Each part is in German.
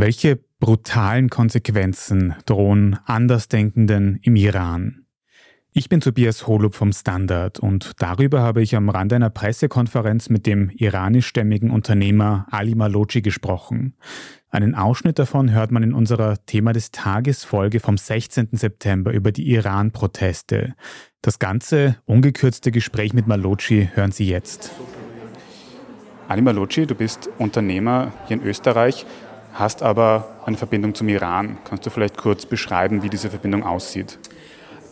Welche brutalen Konsequenzen drohen Andersdenkenden im Iran? Ich bin Tobias Holub vom Standard und darüber habe ich am Rande einer Pressekonferenz mit dem iranischstämmigen Unternehmer Ali Malocci gesprochen. Einen Ausschnitt davon hört man in unserer Thema des Tages Folge vom 16. September über die Iran-Proteste. Das ganze ungekürzte Gespräch mit Malocci hören Sie jetzt. Ali Malocci, du bist Unternehmer hier in Österreich hast aber eine Verbindung zum Iran. Kannst du vielleicht kurz beschreiben, wie diese Verbindung aussieht?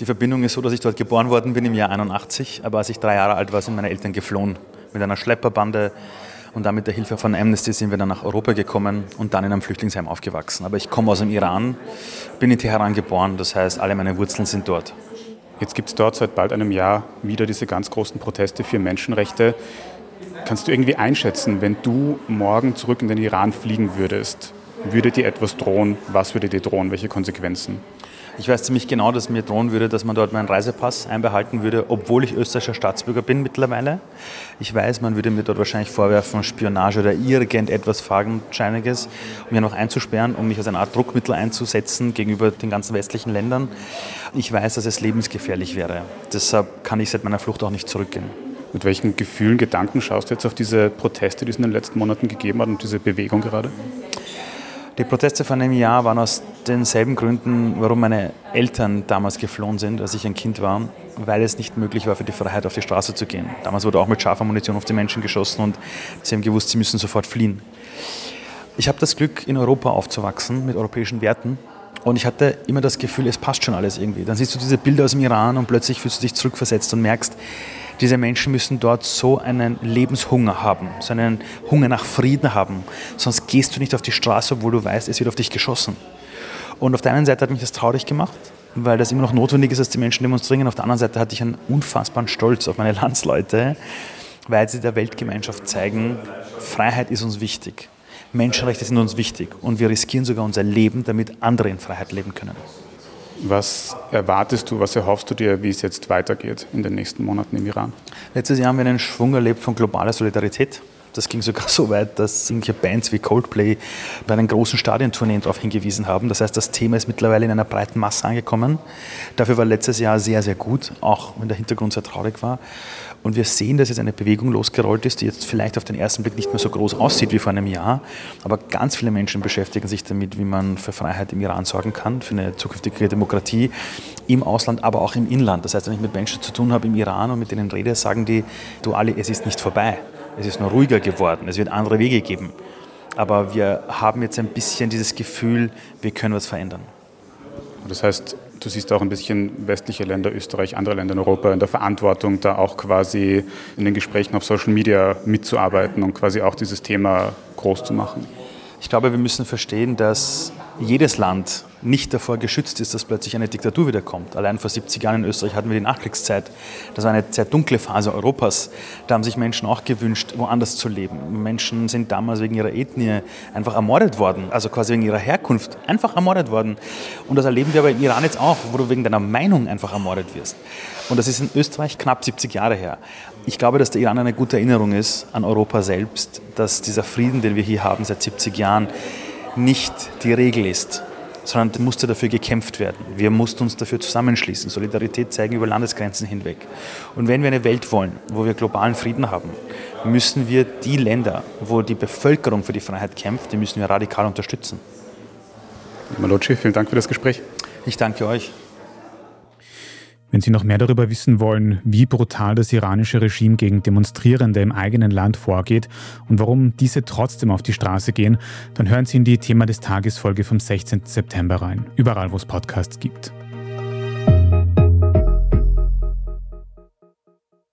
Die Verbindung ist so, dass ich dort geboren worden bin im Jahr 81, aber als ich drei Jahre alt war, sind meine Eltern geflohen mit einer Schlepperbande und dann mit der Hilfe von Amnesty sind wir dann nach Europa gekommen und dann in einem Flüchtlingsheim aufgewachsen. Aber ich komme aus dem Iran, bin in Teheran geboren, das heißt, alle meine Wurzeln sind dort. Jetzt gibt es dort seit bald einem Jahr wieder diese ganz großen Proteste für Menschenrechte. Kannst du irgendwie einschätzen, wenn du morgen zurück in den Iran fliegen würdest, würde dir etwas drohen? Was würde dir drohen? Welche Konsequenzen? Ich weiß ziemlich genau, dass mir drohen würde, dass man dort meinen Reisepass einbehalten würde, obwohl ich österreichischer Staatsbürger bin mittlerweile. Ich weiß, man würde mir dort wahrscheinlich vorwerfen, Spionage oder irgendetwas Fadenscheiniges, um mich noch einzusperren, um mich als eine Art Druckmittel einzusetzen gegenüber den ganzen westlichen Ländern. Ich weiß, dass es lebensgefährlich wäre. Deshalb kann ich seit meiner Flucht auch nicht zurückgehen. Mit welchen Gefühlen, Gedanken schaust du jetzt auf diese Proteste, die es in den letzten Monaten gegeben hat und diese Bewegung gerade? Die Proteste von einem Jahr waren aus denselben Gründen, warum meine Eltern damals geflohen sind, als ich ein Kind war, weil es nicht möglich war, für die Freiheit auf die Straße zu gehen. Damals wurde auch mit scharfer Munition auf die Menschen geschossen und sie haben gewusst, sie müssen sofort fliehen. Ich habe das Glück, in Europa aufzuwachsen mit europäischen Werten und ich hatte immer das Gefühl, es passt schon alles irgendwie. Dann siehst du diese Bilder aus dem Iran und plötzlich fühlst du dich zurückversetzt und merkst, diese Menschen müssen dort so einen Lebenshunger haben, so einen Hunger nach Frieden haben. Sonst gehst du nicht auf die Straße, obwohl du weißt, es wird auf dich geschossen. Und auf der einen Seite hat mich das traurig gemacht, weil das immer noch notwendig ist, dass die Menschen demonstrieren. Auf der anderen Seite hatte ich einen unfassbaren Stolz auf meine Landsleute, weil sie der Weltgemeinschaft zeigen, Freiheit ist uns wichtig. Menschenrechte sind uns wichtig und wir riskieren sogar unser Leben, damit andere in Freiheit leben können. Was erwartest du, was erhoffst du dir, wie es jetzt weitergeht in den nächsten Monaten im Iran? Letztes Jahr haben wir einen Schwung erlebt von globaler Solidarität. Das ging sogar so weit, dass irgendwelche Bands wie Coldplay bei einen großen Stadiontourneen darauf hingewiesen haben. Das heißt, das Thema ist mittlerweile in einer breiten Masse angekommen. Dafür war letztes Jahr sehr, sehr gut, auch wenn der Hintergrund sehr traurig war. Und wir sehen, dass jetzt eine Bewegung losgerollt ist, die jetzt vielleicht auf den ersten Blick nicht mehr so groß aussieht wie vor einem Jahr. Aber ganz viele Menschen beschäftigen sich damit, wie man für Freiheit im Iran sorgen kann, für eine zukünftige Demokratie im Ausland, aber auch im Inland. Das heißt, wenn ich mit Menschen zu tun habe im Iran und mit denen rede, sagen die, du alle, es ist nicht vorbei. Es ist nur ruhiger geworden. Es wird andere Wege geben. Aber wir haben jetzt ein bisschen dieses Gefühl, wir können was verändern. Das heißt, du siehst auch ein bisschen westliche Länder, Österreich, andere Länder in Europa in der Verantwortung, da auch quasi in den Gesprächen auf Social Media mitzuarbeiten und quasi auch dieses Thema groß zu machen. Ich glaube, wir müssen verstehen, dass jedes Land nicht davor geschützt ist, dass plötzlich eine Diktatur wiederkommt. Allein vor 70 Jahren in Österreich hatten wir die Nachkriegszeit. Das war eine sehr dunkle Phase Europas. Da haben sich Menschen auch gewünscht, woanders zu leben. Menschen sind damals wegen ihrer Ethnie einfach ermordet worden, also quasi wegen ihrer Herkunft einfach ermordet worden. Und das erleben wir aber im Iran jetzt auch, wo du wegen deiner Meinung einfach ermordet wirst. Und das ist in Österreich knapp 70 Jahre her. Ich glaube, dass der Iran eine gute Erinnerung ist an Europa selbst, dass dieser Frieden, den wir hier haben seit 70 Jahren, nicht die Regel ist, sondern musste dafür gekämpft werden. Wir mussten uns dafür zusammenschließen, Solidarität zeigen über Landesgrenzen hinweg. Und wenn wir eine Welt wollen, wo wir globalen Frieden haben, müssen wir die Länder, wo die Bevölkerung für die Freiheit kämpft, die müssen wir radikal unterstützen. Malocci, vielen Dank für das Gespräch. Ich danke euch. Wenn Sie noch mehr darüber wissen wollen, wie brutal das iranische Regime gegen Demonstrierende im eigenen Land vorgeht und warum diese trotzdem auf die Straße gehen, dann hören Sie in die Thema des Tages Folge vom 16. September rein, überall wo es Podcasts gibt.